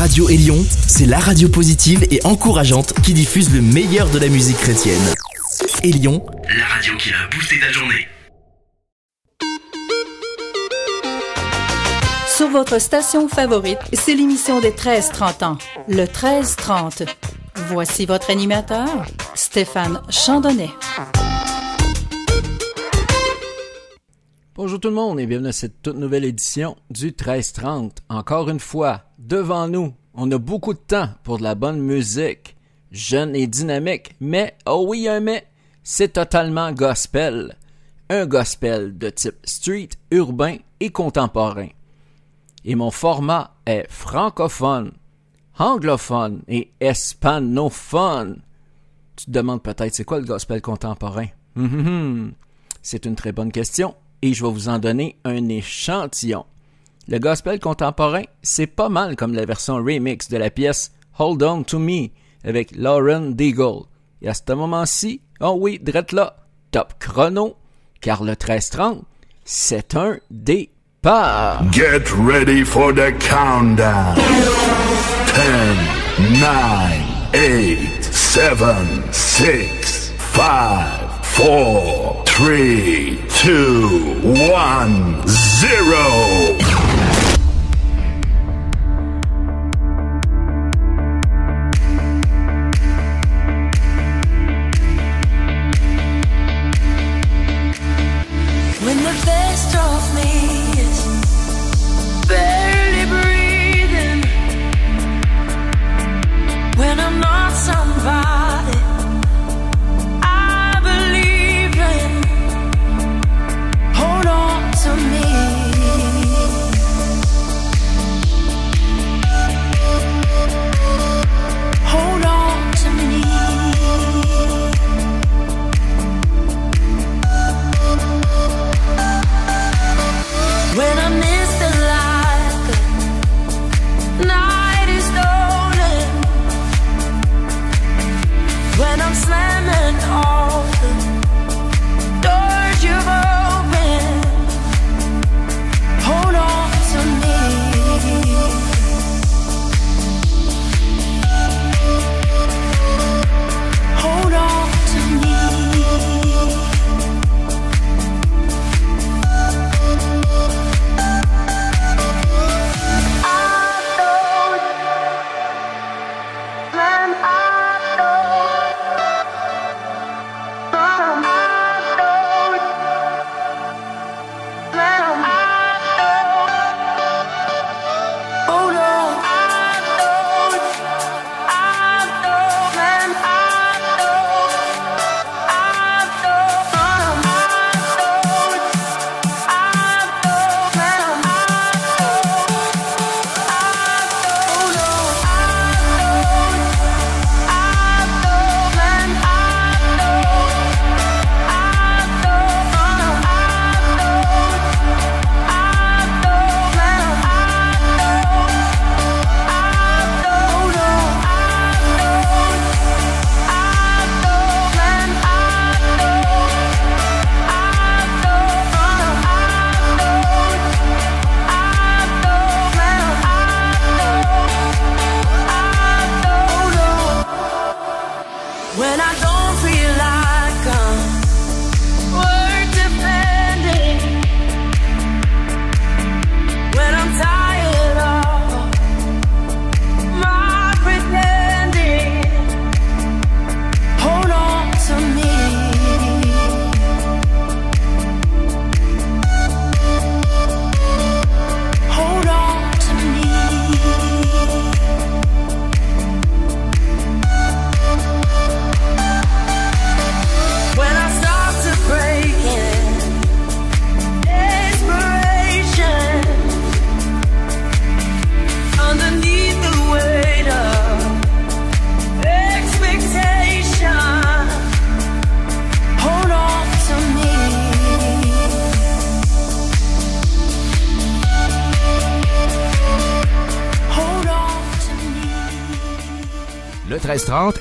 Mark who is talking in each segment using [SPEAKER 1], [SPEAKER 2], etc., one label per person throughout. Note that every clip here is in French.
[SPEAKER 1] Radio Élion, c'est la radio positive et encourageante qui diffuse le meilleur de la musique chrétienne. Élion, la radio qui a boosté ta journée.
[SPEAKER 2] Sur votre station favorite, c'est l'émission des 13-30 ans, le 13-30. Voici votre animateur, Stéphane Chandonnet.
[SPEAKER 3] Bonjour tout le monde et bienvenue à cette toute nouvelle édition du 1330. Encore une fois, devant nous, on a beaucoup de temps pour de la bonne musique, jeune et dynamique, mais, oh oui, un mais, c'est totalement gospel. Un gospel de type street, urbain et contemporain. Et mon format est francophone, anglophone et hispanophone. Tu te demandes peut-être c'est quoi le gospel contemporain? Hum, hum, hum. C'est une très bonne question et je vais vous en donner un échantillon. Le gospel contemporain, c'est pas mal comme la version remix de la pièce Hold On To Me avec Lauren Deagle. Et à ce moment-ci, oh oui, drette là, top chrono, car le 1330, c'est un départ.
[SPEAKER 4] Get ready for the countdown. 10, 9, 8, 7, 6, 5, four, three, two, one, zero.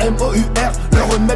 [SPEAKER 5] regner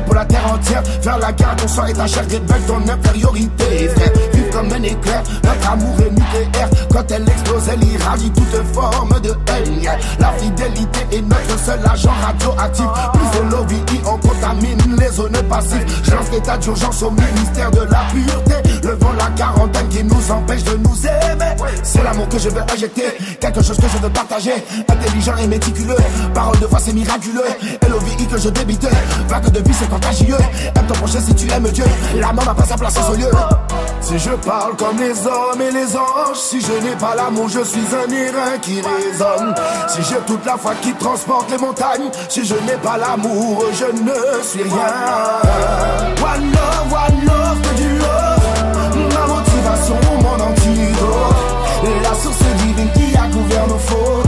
[SPEAKER 5] pour la terre entière. Faire la guerre, ton sang et ta chair révèle ton infériorité. Vive comme un éclair, notre amour est nucléaire. Quand elle explose, elle irradie toute forme de haine. La fidélité est notre seul agent radioactif. Plus de l'OVI, on contamine les zones passives. J'lance l'état d'urgence au ministère de la pureté. Levant la quarantaine qui nous empêche de nous aimer. C'est l'amour que je veux injecter, quelque chose que je veux partager. Intelligent et méticuleux, parole de foi c'est miraculeux. LOVI que je débite, vague de vie c'est contagieux. Aime ton prochain si tu aimes Dieu, la mort n'a pas sa place au lieu. Si je parle comme les hommes et les anges, si je n'ai pas l'amour, je suis un airain qui résonne. Si j'ai toute la foi qui transporte les montagnes, si je n'ai pas l'amour, je ne suis rien. One love, one love, du love. Ma motivation, mon antidote. La source divine qui a couvert nos fautes.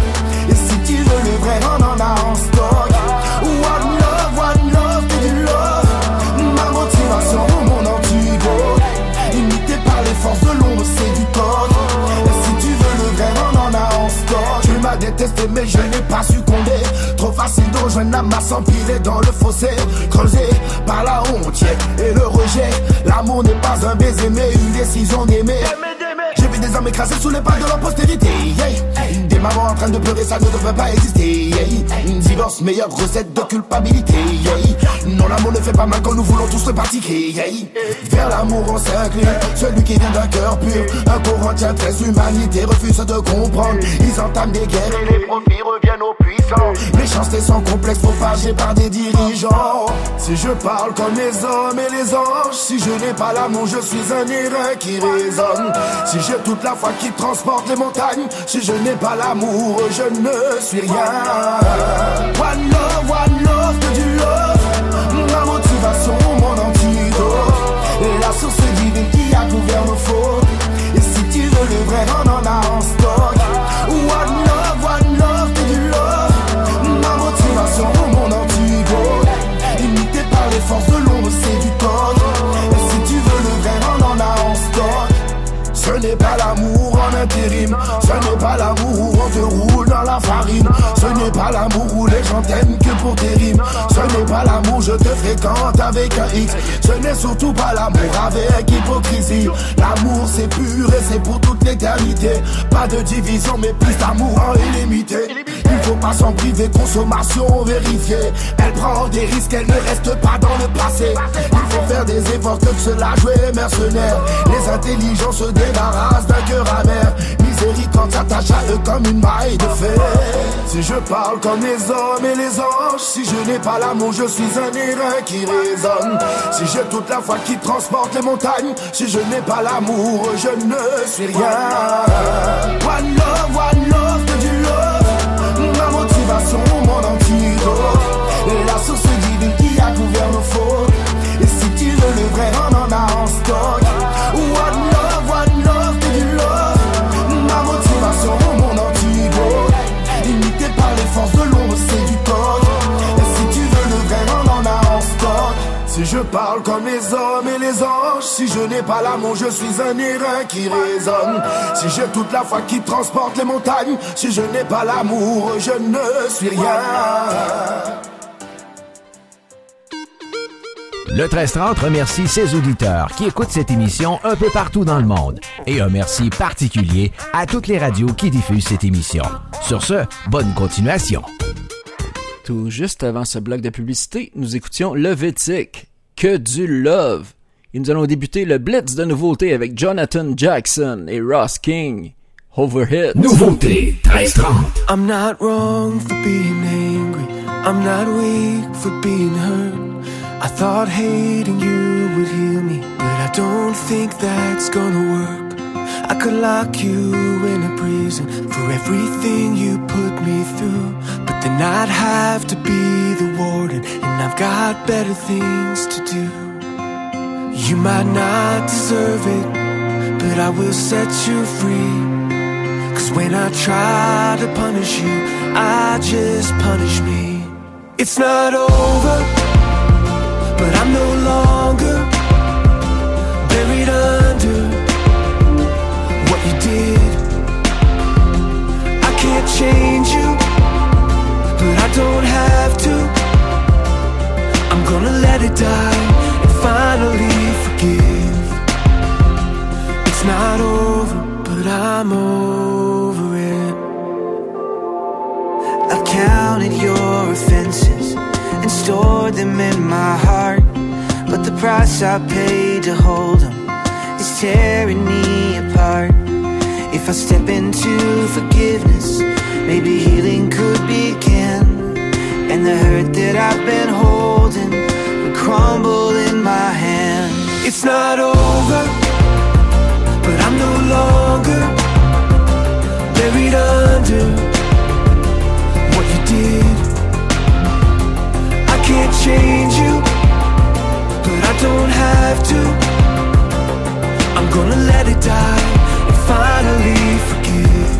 [SPEAKER 5] Mais je n'ai pas succombé. Trop facile de rejoindre la masse empilée dans le fossé. Creusé par la honte et le rejet. L'amour n'est pas un baiser, mais une décision d'aimer. J'ai vu des hommes écrasés sous les pas de leur postérité. Des mamans en train de pleurer, ça ne devrait pas exister. divorce, meilleure recette de culpabilité. Non, l'amour ne fait pas mal quand nous voulons tous le pratiquer. Vers l'amour on s'incline, celui qui vient d'un cœur pur. Un Corinthien très humanité refuse de comprendre. Ils entament des guerres et les profits reviennent aux puissants. Méchanceté sans complexe propagée par des dirigeants. Si je parle comme les hommes et les anges, si je n'ai pas l'amour, je suis un airain qui résonne. Si j'ai toute la foi qui transporte les montagnes, si je n'ai pas l'amour, je ne suis rien. One love, one love, que du love. Ce n'est pas l'amour où les gens t'aiment que pour tes rimes, ce n'est pas l'amour je te fréquente avec un X, ce n'est surtout pas l'amour avec hypocrisie, l'amour c'est pur et c'est pour toute l'éternité, pas de division mais plus d'amour en illimité, il faut pas s'en priver, consommation vérifiée, elle prend des risques, elle ne reste pas dans le passé, il faut faire des efforts que de se la jouer mercenaire, les intelligents se débarrassent d'un cœur amer, s'attache à eux comme une maille de fer. Si je parle comme les hommes et les anges, si je n'ai pas l'amour, je suis un airain qui résonne. Si j'ai toute la foi qui transporte les montagnes, si je n'ai pas l'amour, je ne suis rien. One love, one love, comme les hommes et les anges, si je n'ai pas l'amour, je suis un airain qui résonne. Si j'ai toute la foi qui transporte les montagnes, si je n'ai pas l'amour, je ne suis rien.
[SPEAKER 6] Le 1330 remercie ses auditeurs qui écoutent cette émission un peu partout dans le monde. Et un merci particulier à toutes les radios qui diffusent cette émission. Sur ce, bonne continuation.
[SPEAKER 3] Tout juste avant ce bloc de publicité, nous écoutions Levitic, que du love. Et nous allons débuter le blitz de nouveautés avec Jonathan Jackson et Ross King. Overhead.
[SPEAKER 4] Nouveauté 1330.
[SPEAKER 7] I'm not wrong for being angry.
[SPEAKER 8] I'm not weak for being hurt. I thought hating you would heal me, but I don't think that's gonna work. I could lock you in a prison for everything you put me through, but then I'd have to be the warden, and I've got better things to do. You might not deserve it, but I will set you free. Cause when I try to punish you, I just punish me. It's not over, but I'm no longer buried under what you did. I can't change you, but I don't have gonna die and finally forgive. It's not over, but I'm over it. I've counted your offenses and stored them in my heart. But the price I paid to hold them is tearing me apart. If I step into forgiveness, maybe healing could begin. And the hurt that I've been holding to. I'm gonna let it die and finally forgive.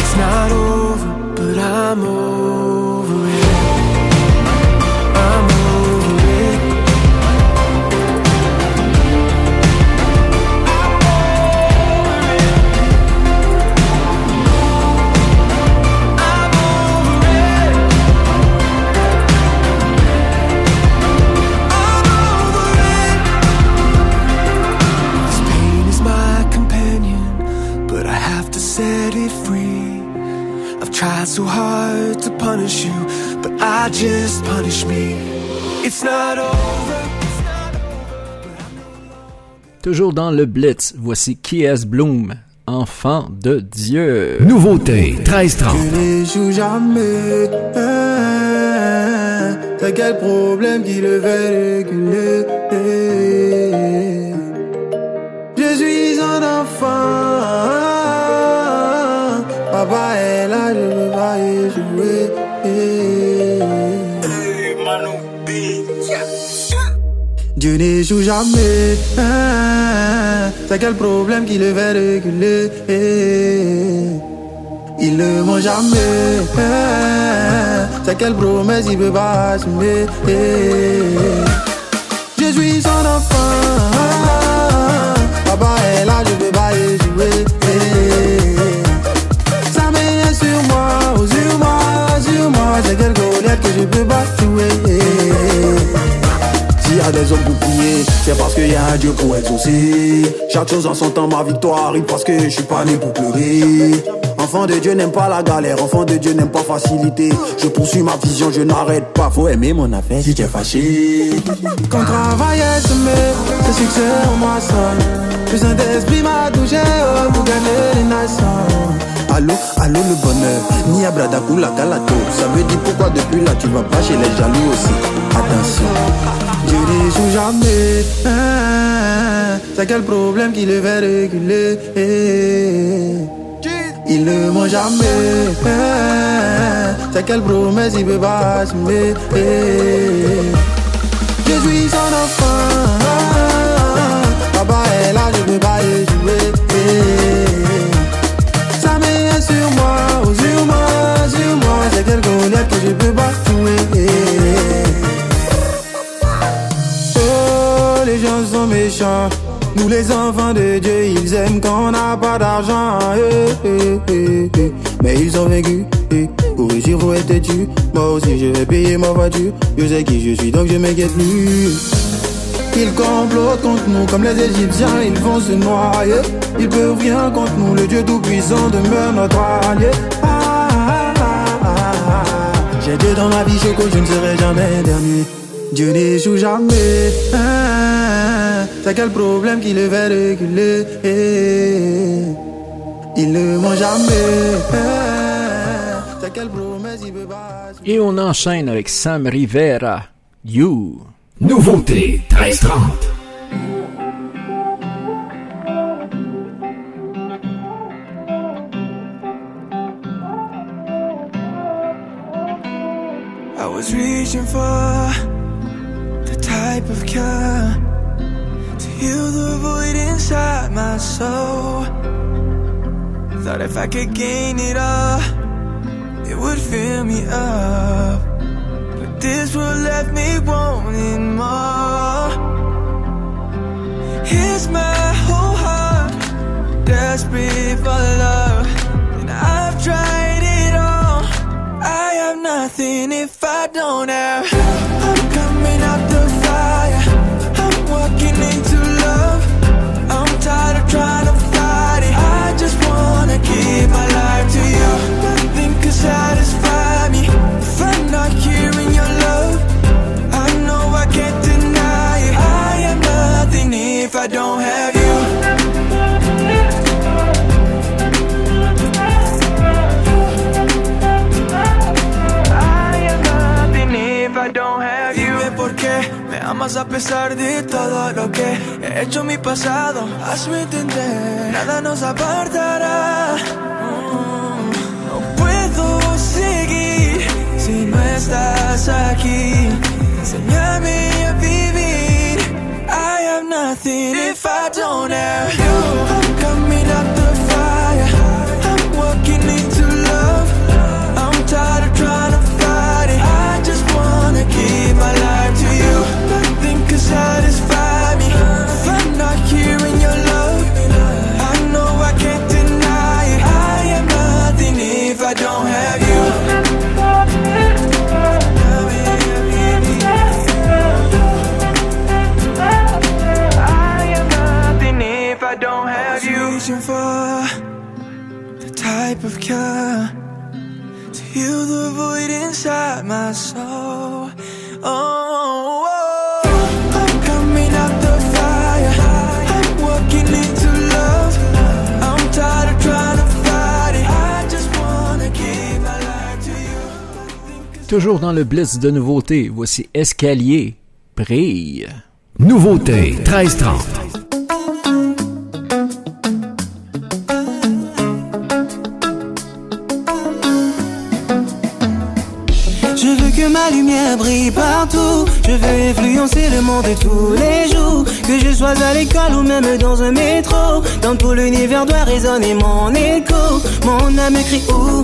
[SPEAKER 8] It's not over, but I'm over so hard to punish you, but I just punish me. It's not over.
[SPEAKER 3] Toujours dans le Blitz, voici Kies Bloom, enfant de Dieu.
[SPEAKER 9] Nouveauté 1330.
[SPEAKER 8] Je n'échoue jamais. Hein, C'est quel problème qui le fait réguler? Dieu n'échoue jamais. Hein, C'est quel problème qui le fait reculer Il ne ment jamais. Hein, C'est quelle promesse il peut pas assumer Je suis son enfant. Un Dieu pour exaucer. Chaque chose en son temps, ma victoire parce que je suis pas né pour pleurer. Enfant de Dieu n'aime pas la galère, enfant de Dieu n'aime pas facilité. Je poursuis ma vision, je n'arrête pas. Faut aimer mon affaire si tu es fâché. Quand travail est semé, le succès en moi sonne. Le Saint-Esprit m'a touché oh, pour gagner les nations. Allô, allô le bonheur, ni abradakou la galato. Ça veut dire pourquoi depuis là tu vas pas chez les jaloux aussi. Attention. Dieu n'échoue jamais. Hein, C'est quel problème qui le fait reculer? Il ne ment jamais. C'est quelle promesse il peut pas assumer? Je suis son enfant. Papa est là, je peux pas y jouer. Sa main sur moi, sur moi, sur moi. C'est quelle que méchants. Nous les enfants de Dieu, ils aiment quand on n'a pas d'argent. eh, eh, eh. Mais ils ont eh. Pour réussir, faut être têtu. Moi aussi, je vais payer ma voiture. Je sais qui je suis, donc je m'inquiète plus. Ils complotent contre nous comme les Égyptiens, ils vont se noyer. Ils peuvent rien contre nous, le Dieu Tout-Puissant demeure notre allié. Ah, ah, ah. J'ai Dieu dans ma vie, Choco, je ne serai jamais dernier. Dieu n'échoue jamais. C'est quel problème qui le fait reculer Il ne ment jamais. Quelle promesse
[SPEAKER 3] Et on enchaîne avec Sam Rivera, You.
[SPEAKER 6] Nouveauté 1330.
[SPEAKER 7] I was reaching for the type of to heal the void inside my soul. Thought if I could gain it all, it would fill me up. But this world left me wanting more. Here's my whole heart, desperate for love, and I've tried it all. I have nothing if I don't have. Amas a pesar de todo lo que he hecho en mi pasado. Hazme entender, nada nos apartará. No puedo seguir si no estás aquí. Enséñame a vivir. I have nothing if I don't have you. shot
[SPEAKER 3] Toujours dans le blitz de nouveautés, voici Escalier, brille.
[SPEAKER 6] Nouveauté 1330.
[SPEAKER 7] Je veux que ma lumière brille partout. Je veux influencer le monde de tous les jours. Que je sois à l'école ou même dans un métro. Dans tout l'univers doit résonner mon écho. Mon âme crie ah,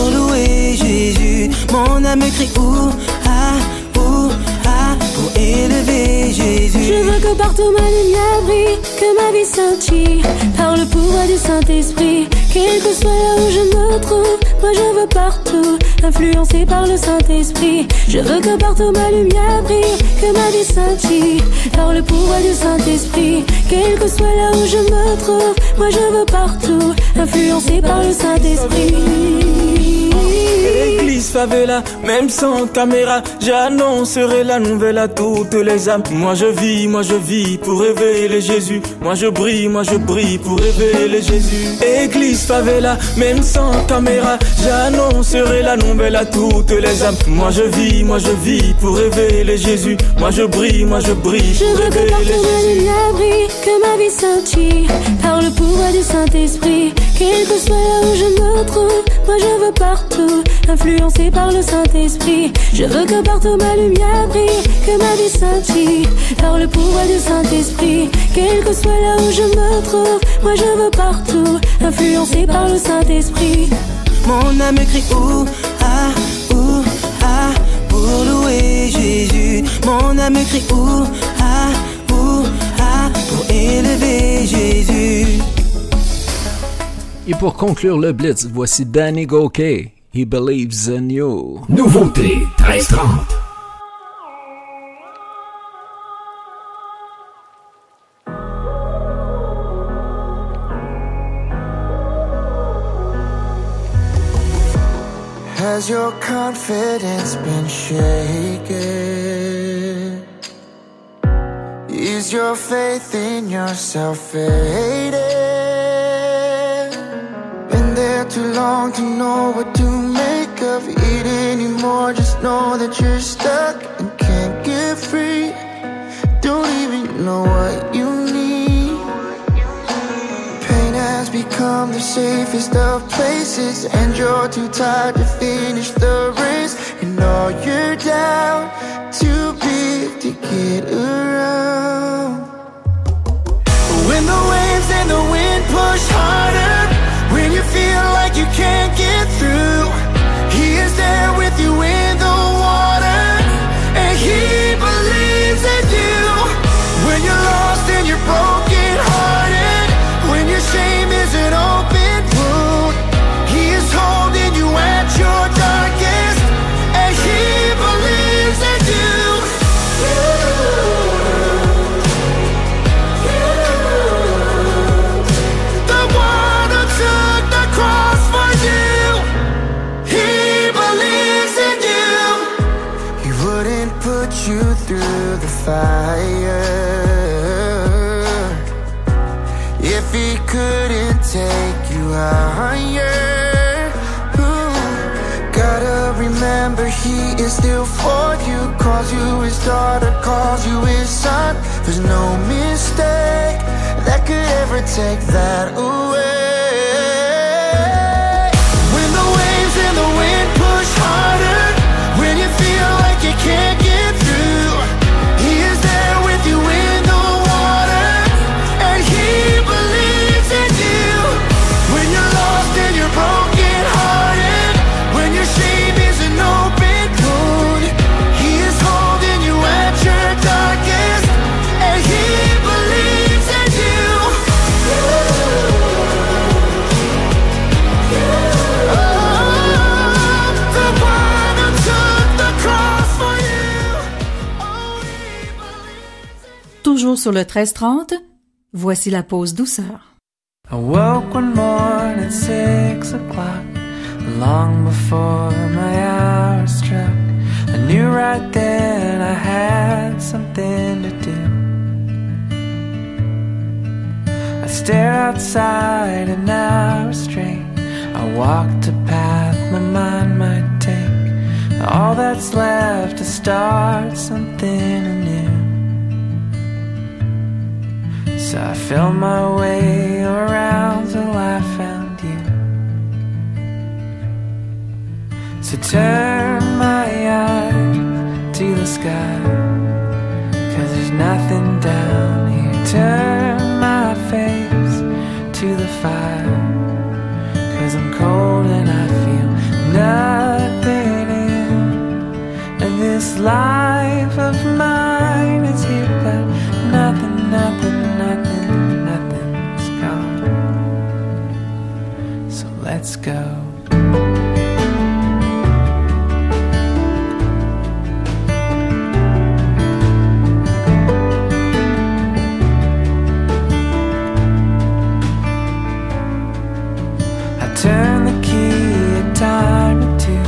[SPEAKER 7] pour louer Jésus. Mon âme crie ouh, ah, ouh, ah, pour élever Jésus.
[SPEAKER 10] Je veux que partout ma lumière brille, que ma vie scintille par le pouvoir du Saint-Esprit. Quel que soit là où je me trouve, moi je veux partout, influencé par le Saint-Esprit. Je veux que partout ma lumière brille, que ma vie scintille par le pouvoir du Saint-Esprit. Quel que soit là où je me trouve, moi je veux partout, influencé par le Saint-Esprit.
[SPEAKER 7] Église favela, même sans caméra, j'annoncerai la nouvelle à toutes les âmes. Moi je vis, moi je vis pour révéler Jésus. Moi je brille, moi je brille pour révéler Jésus. Église favela, même sans caméra, j'annoncerai la nouvelle à toutes les âmes. Moi je vis, moi je vis pour révéler Jésus. Moi je brille, moi je brille
[SPEAKER 10] Je veux que partout brille, que ma vie scintille par le pouvoir du Saint-Esprit. Quel que soit là où je me trouve, moi je veux partout, influencé par le Saint-Esprit. Je veux que partout ma lumière brille, que ma vie scintille par le pouvoir du Saint-Esprit. Quel que soit là où je me trouve, moi je veux partout, influencé par le Saint-Esprit.
[SPEAKER 7] Mon âme crie ouh, ah, ouh, ah, pour louer Jésus. Mon âme crie ouh, ah, ouh, ah, pour élever Jésus.
[SPEAKER 3] Et pour conclure le blitz, voici Danny Gokey, He Believes in You.
[SPEAKER 6] Nouveauté 1330.
[SPEAKER 7] Has your confidence been shaken? Is your faith in yourself faded?
[SPEAKER 11] Too long to know what to make of it anymore. Just know that you're stuck and can't get free. Don't even know what you need. Pain has become the safest of places, and you're too tired to finish the race. And all you're down too big to get around. When the waves and the wind push harder, feel like you can't get through, is you. You his daughter, calls you his son. There's no mistake that could ever take that away.
[SPEAKER 2] Sur le 1330, voici la pause douceur.
[SPEAKER 7] I woke one morning at six o'clock, long before my hour struck. I knew right then I had something to do. I stared outside an hour straight. I walked a path my mind might take. All that's left to start something anew. So I felt my way around till I found you. So turn my eyes to the sky. Cause there's nothing down here. Turn my face to the fire. Cause I'm cold and I feel nothing in. This life of mine let's go. I turn the key a time or two.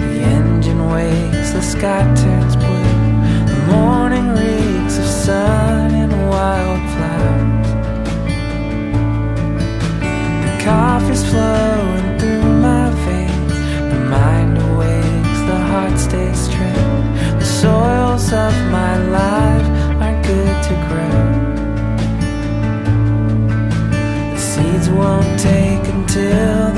[SPEAKER 7] The engine wakes, the sky turns blue. The morning reeks of sun till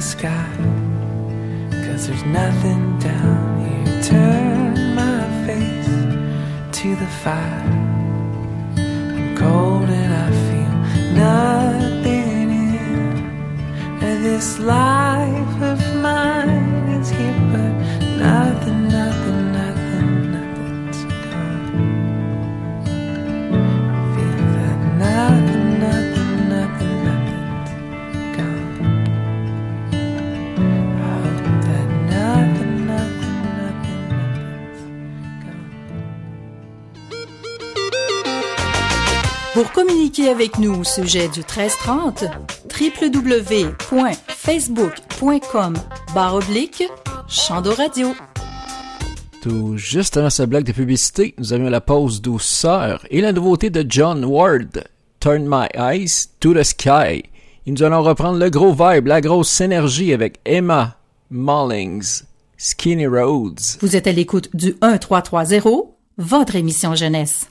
[SPEAKER 7] sky. Cause there's nothing down here. Turn my face to the fire. I'm cold and I feel nothing in.
[SPEAKER 12] And this life of mine is here, but nothing.
[SPEAKER 4] communiquer avec nous au sujet du 1330, www.facebook.com oblique Chando
[SPEAKER 3] Tout juste avant ce bloc de publicité, nous avions la pause douceur et la nouveauté de John Ward, Turn My Eyes to the Sky. Et nous allons reprendre le gros vibe, la grosse énergie avec Emma Mullings, Skinny Roads.
[SPEAKER 4] Vous êtes à l'écoute du 1330, votre émission jeunesse.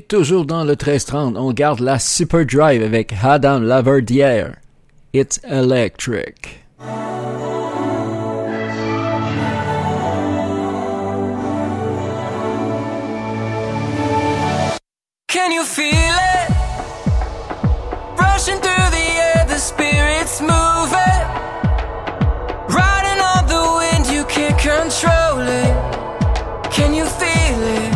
[SPEAKER 3] Toujours dans le 1330, on garde la Super Drive avec Adam Laverdière. It's Electric.
[SPEAKER 13] Can you feel it? Rushing through the air, the spirit's moving. Riding on the wind, you can't control it. Can you feel it?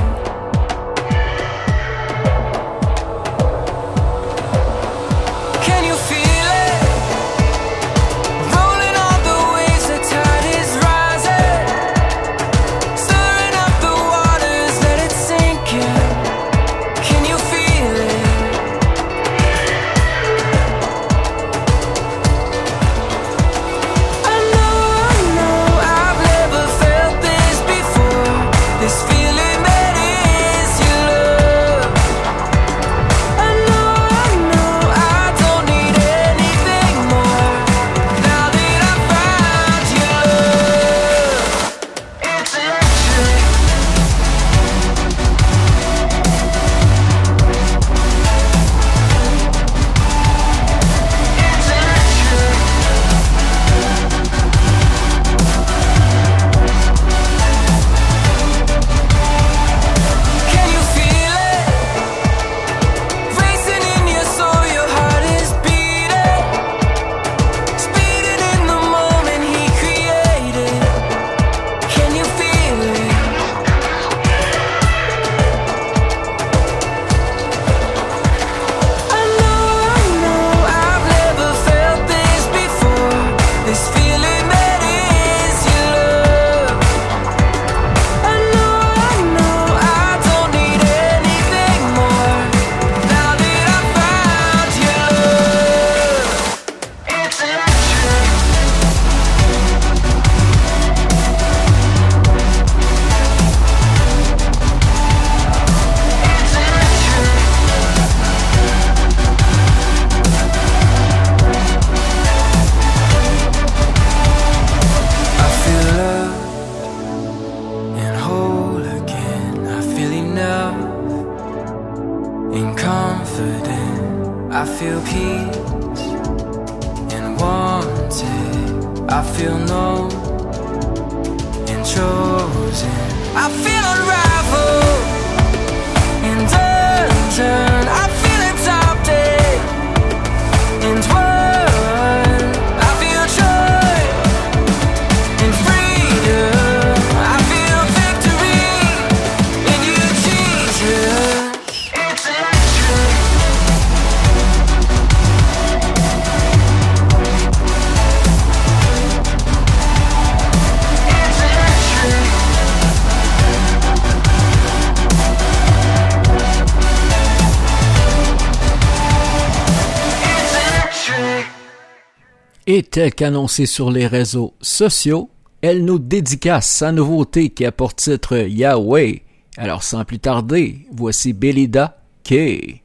[SPEAKER 3] Et telle qu'annoncée sur les réseaux sociaux, elle nous dédicace sa nouveauté qui a pour titre Yahweh. Alors sans plus tarder, voici Belida Kay.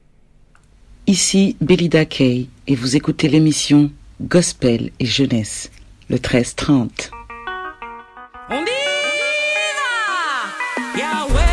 [SPEAKER 14] Ici Belida Kay et vous écoutez l'émission Gospel et Jeunesse, le 13-30.
[SPEAKER 13] On Yahweh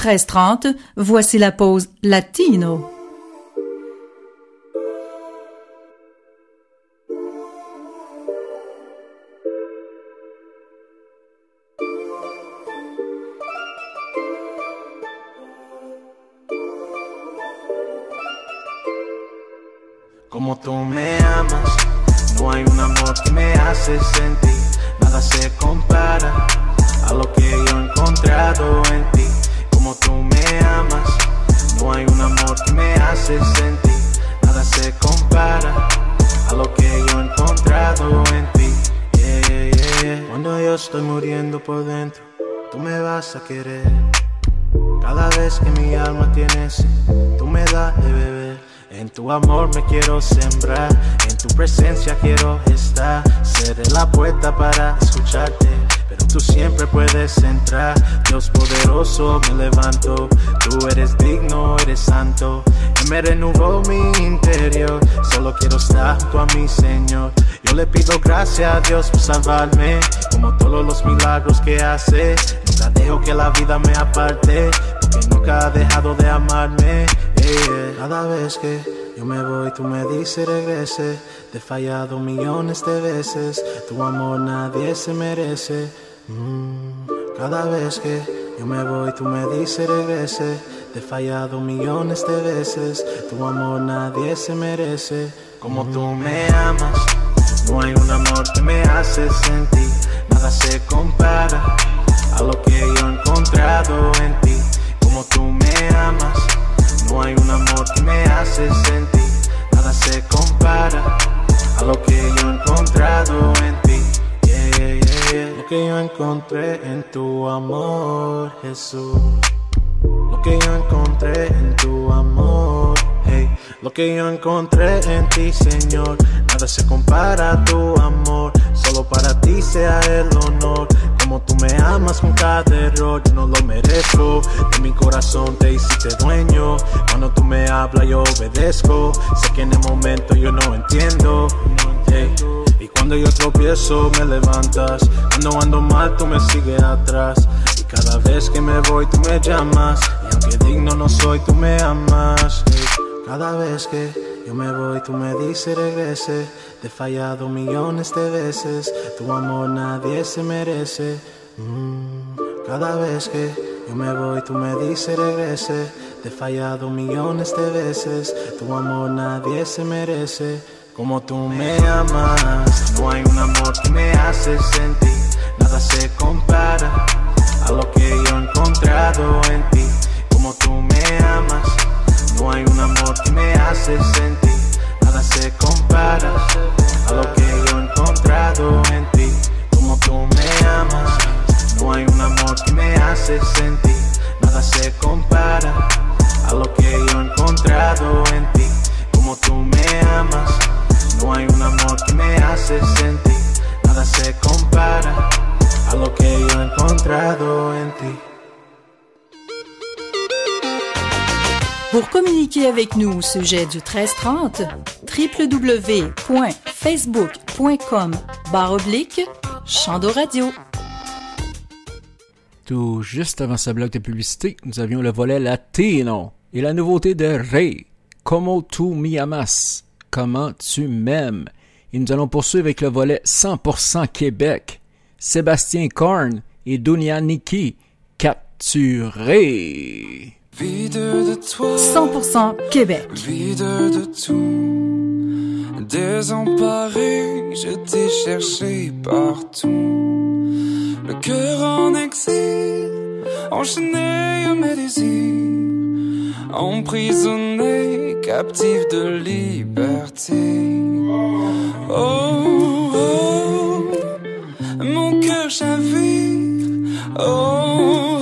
[SPEAKER 2] 13h30, voici la pause latino.
[SPEAKER 15] Tu amor me quiero sembrar, en tu presencia quiero estar. Seré la puerta para escucharte, pero tú siempre puedes entrar. Dios poderoso, me levanto. Tú eres digno, eres santo. Él me renovó mi interior. Solo quiero estar junto a mi Señor. Yo le pido gracias a Dios por salvarme, como todos los milagros que hace. Nunca dejo que la vida me aparte, porque nunca ha dejado de amarme. Yeah. Cada vez que yo me voy, tú me dices regrese. Te he fallado millones de veces, tu amor nadie se merece. Mm. Cada vez que yo me voy, tú me dices regrese. Te he fallado millones de veces, tu amor nadie se merece. Como tú me amas, no hay un amor que me hace sentir. Nada se compara a lo que yo he encontrado en ti. Como tú me amas, no hay un amor que me hace sentir. Nada se compara a lo que yo he encontrado en ti. Lo que yo encontré en tu amor, Jesús. Lo que yo encontré en tu amor. Lo que yo encontré en ti, Señor. Nada se compara a tu amor. Solo para ti sea el honor. Como tú me amas con cada error, yo no lo merezco. De mi corazón te hiciste dueño. Cuando tú me hablas, yo obedezco. Sé que en el momento yo no entiendo. Y cuando yo tropiezo, me levantas. Cuando ando mal, tú me sigues atrás. Y cada vez que me voy, tú me llamas. Y aunque digno no soy, tú me amas. Cada vez que yo me voy, tú me dices regrese. Te he fallado millones de veces. Tu amor nadie se merece. Mm. Cada vez que yo me voy, tú me dices regrese. Te he fallado millones de veces. Tu amor nadie se merece. Como tú me amas, no hay un amor que me hace sentir. Nada se compara a lo que yo he encontrado en ti. Como tú me amas, no hay un amor que me hace sentir. Nada se compara a lo que yo he encontrado en ti. Como tú me amas, no hay un amor que me hace sentir. Nada se compara a lo que yo he encontrado en ti. Como tú me amas, no hay un amor que me hace sentir. Nada se compara a lo que yo he encontrado en ti.
[SPEAKER 2] Pour communiquer avec nous au sujet du 1330, www.facebook.com oblique Chando Radio.
[SPEAKER 3] Tout juste avant ce bloc de publicité, nous avions le volet latino et la nouveauté de Ray, Como tu me amas, Comment tu m'aimes. Et nous allons poursuivre avec le volet 100% Québec, Sébastien Korn et Dunia Nikki, Capturé.
[SPEAKER 4] Vide de toi.
[SPEAKER 2] 100% Québec.
[SPEAKER 4] Vide de tout. Désemparé, je t'ai cherché partout. Le cœur en exil, enchaîné à mes désirs. Emprisonné, captif de liberté. Oh, oh, mon cœur chavire. Oh, oh,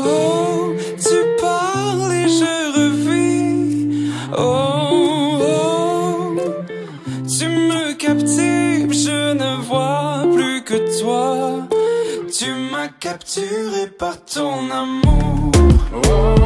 [SPEAKER 4] Tu m'as capturé par ton amour. Tu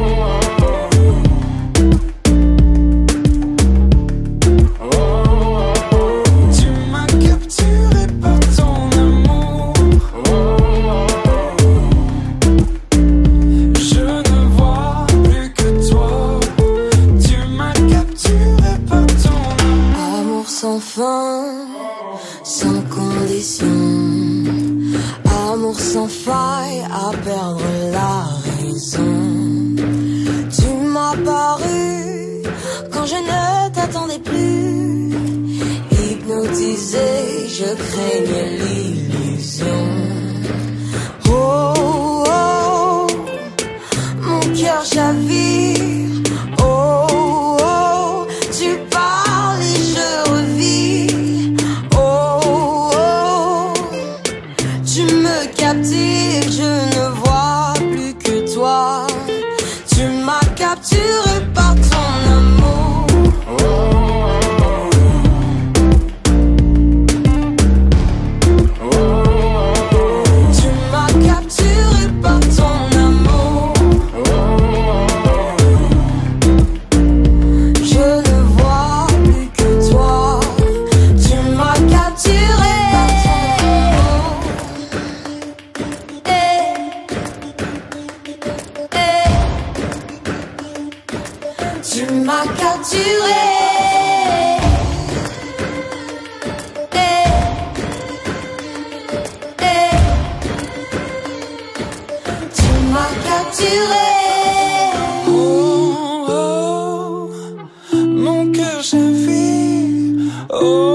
[SPEAKER 13] Oh,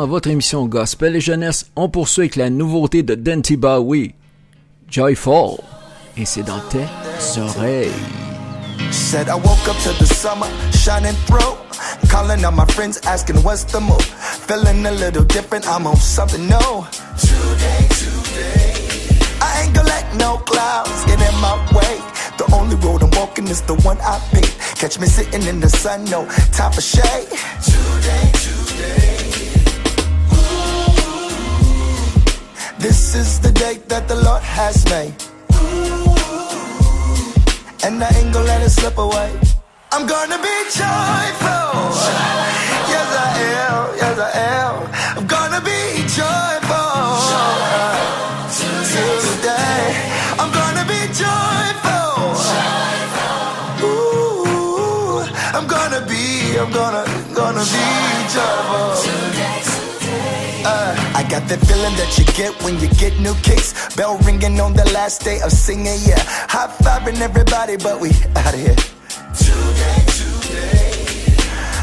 [SPEAKER 3] dans votre émission Gospel et Jeunesse, on poursuit avec la nouveauté de Dante Bowie, Joyful. Et c'est dans tes oreilles.
[SPEAKER 11] Said I woke up to the summer shining through. Calling on my friends, asking what's the move. Feeling a little different, I'm on something new. Today, today. I ain't gonna let no clouds get in my way. The only road I'm walking is the one I pick. Catch me sitting in the sun, no time for shade. Today, today. This is the day that the Lord has made. And I ain't gonna let it slip away. I'm gonna be joyful. Yes, I am. Yes, I am. I'm gonna be joyful. Today, I'm gonna be joyful. Ooh, I'm gonna be, I'm gonna, gonna be joyful. Uh, I got that feeling that you get when you get new kicks. Bell ringing on the last day of singing, yeah. High fiving everybody, but we out of here. Today, today.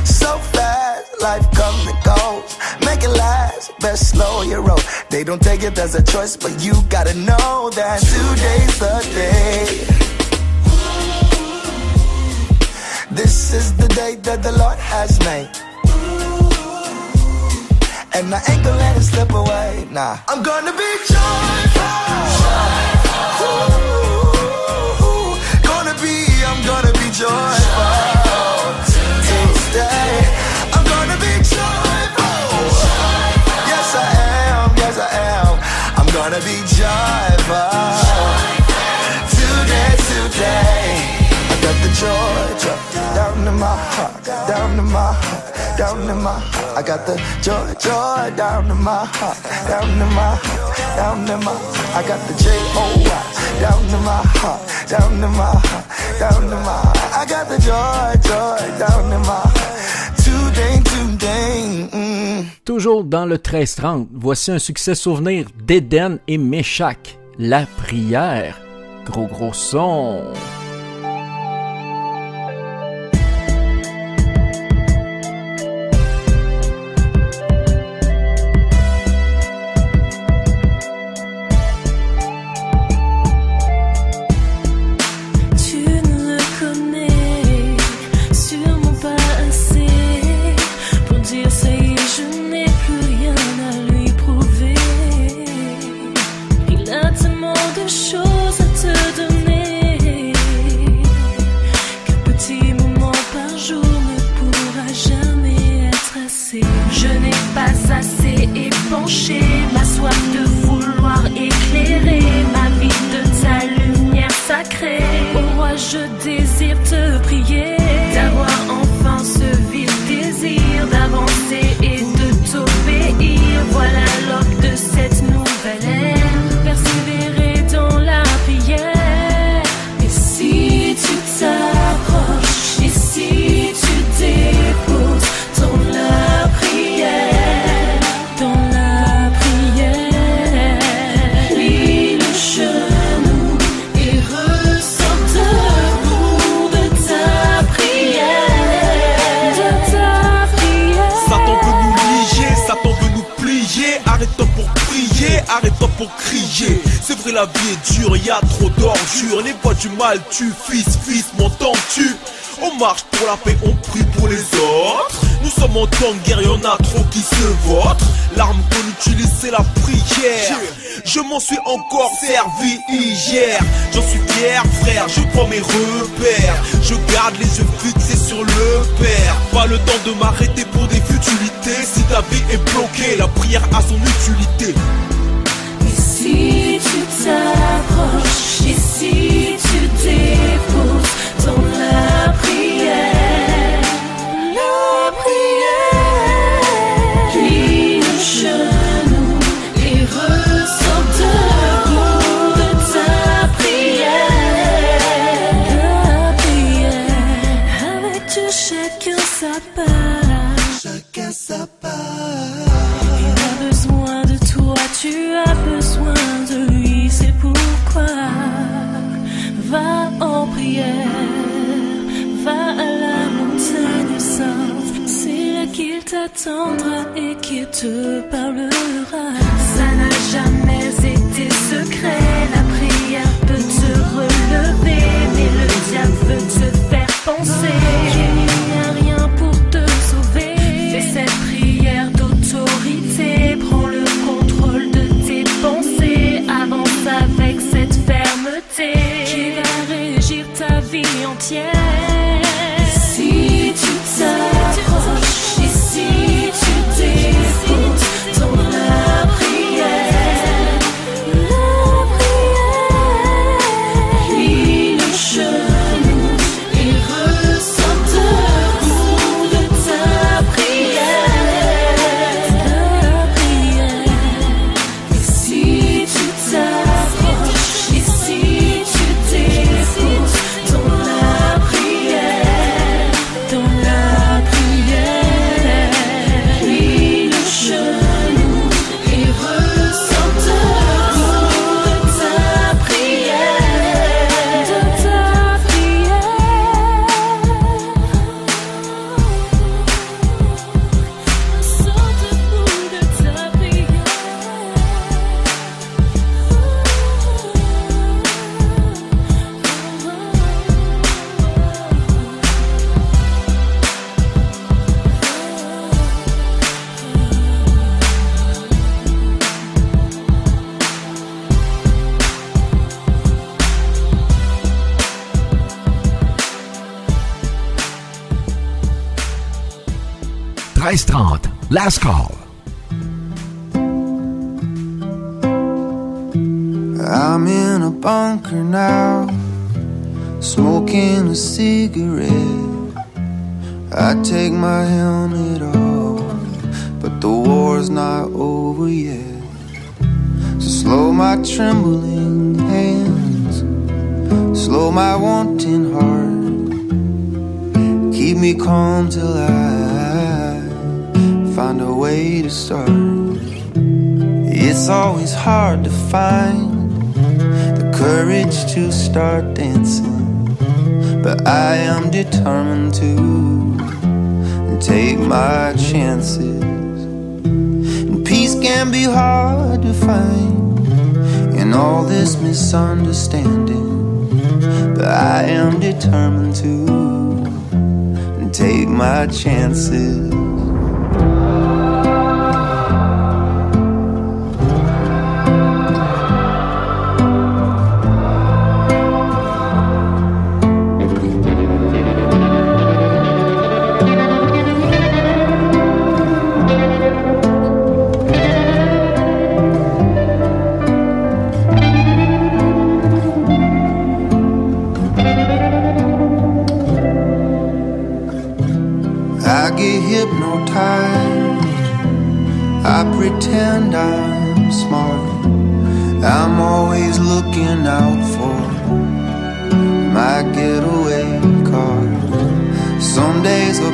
[SPEAKER 11] So fast, life comes and goes. Make it last, best slow your roll. They don't take it as a choice, but you gotta know that today's the day. This is the day that the Lord has made. And I ain't gonna let it slip away. Nah. I'm gonna be joyful. Ooh, Gonna be, I'm gonna be joyful. Tuesday. I'm gonna be joyful. Yes, I am. Yes, I am. I'm gonna be joyful. Today, today. I got the joy, joy down in my heart, down in my heart, down in my. I got the joy, joy down in my heart, down in my down in my. I got the J O Y down in my heart, down in my down in my. I got the joy, joy down in my. Today, today. Mm.
[SPEAKER 3] Toujours dans le 13-30, voici un succès souvenir d'Éden et Méchac, La prière. Gros gros son.
[SPEAKER 10] Au roi, je désire te prier. D'avoir enfin ce vil
[SPEAKER 16] C'est vrai, la vie est dure, y a trop d'ordures. Les voix du mal, tu fils, fils, m'entends-tu? On marche pour la paix, on prie pour les autres. Nous sommes en temps de guerre, y'en a trop qui se votent. L'arme qu'on utilise, c'est la prière. Je m'en suis encore servi hier. J'en suis fier, frère, je prends mes repères. Je garde les yeux fixés sur le Père. Pas le temps de m'arrêter pour des futilités. Si ta vie est bloquée, la prière a son utilité.
[SPEAKER 10] Si tu et qu'il te parlera. Ça n'a jamais été secret,
[SPEAKER 17] bunker now, smoking a cigarette. I take my helmet off, but the war's not over yet. So slow my trembling hands, slow my wanting heart. Keep me calm till I find a way to start. It's always hard to find courage to start dancing, but I am determined to take my chances. And peace can be hard to find in all this misunderstanding, but I am determined to take my chances.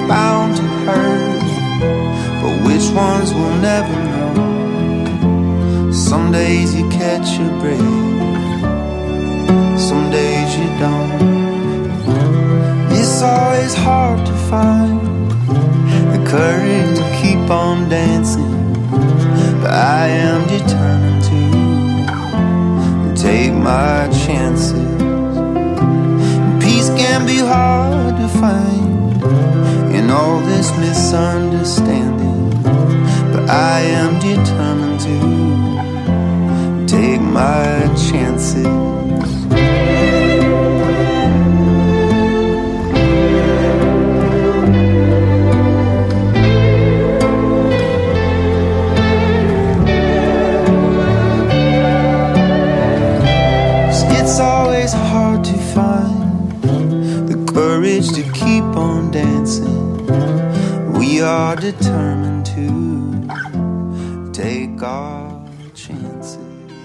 [SPEAKER 17] Bound to hurt, but which ones we'll never know. Some days you catch a break, some days you don't. It's always hard to find the courage to keep on dancing. But I am determined misunderstanding. But I am determined to take my chances.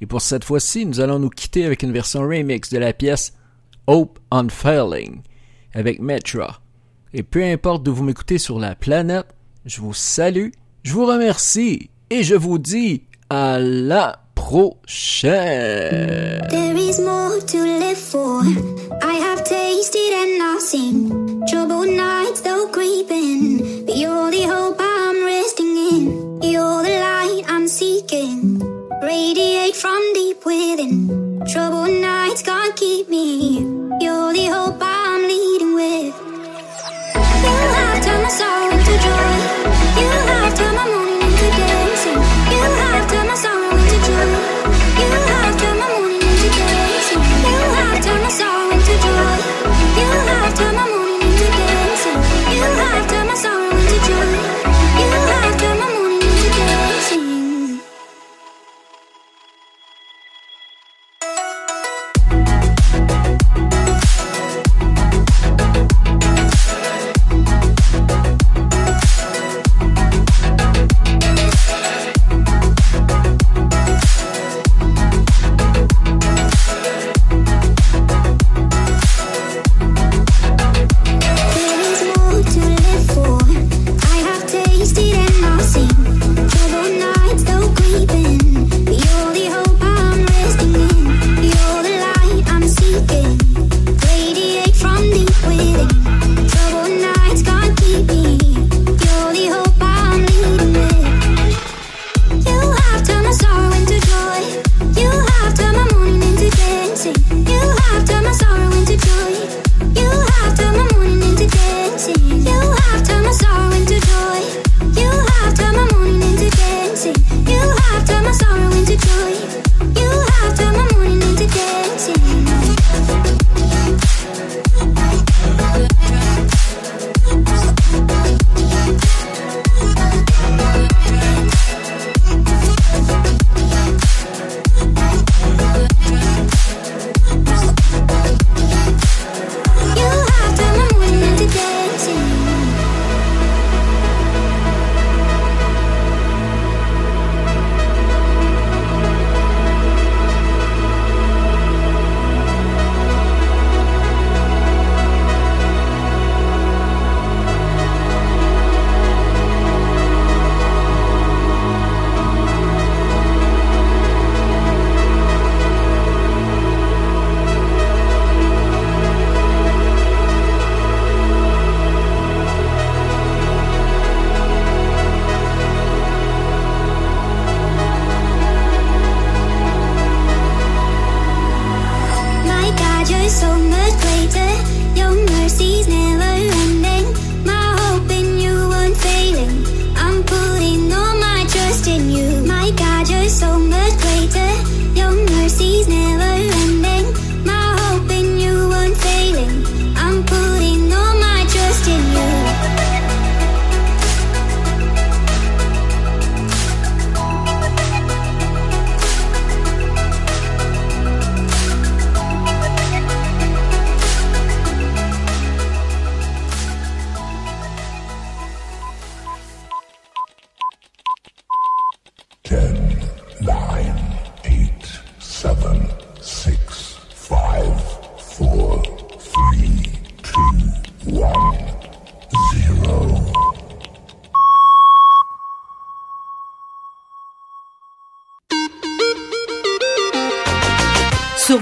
[SPEAKER 3] Et pour cette fois-ci, nous allons nous quitter avec une version remix de la pièce Hope Unfailing avec Metra. Et peu importe d'où vous m'écoutez sur la planète, je vous salue, je vous remercie et je vous dis à la prochaine.
[SPEAKER 18] There is more to live for. I have tasted and not seen troubled nights though creeping. But you're the hope I'm resting in. You're the light I'm seeking. Radiate from deep within. Troubled nights can't keep me.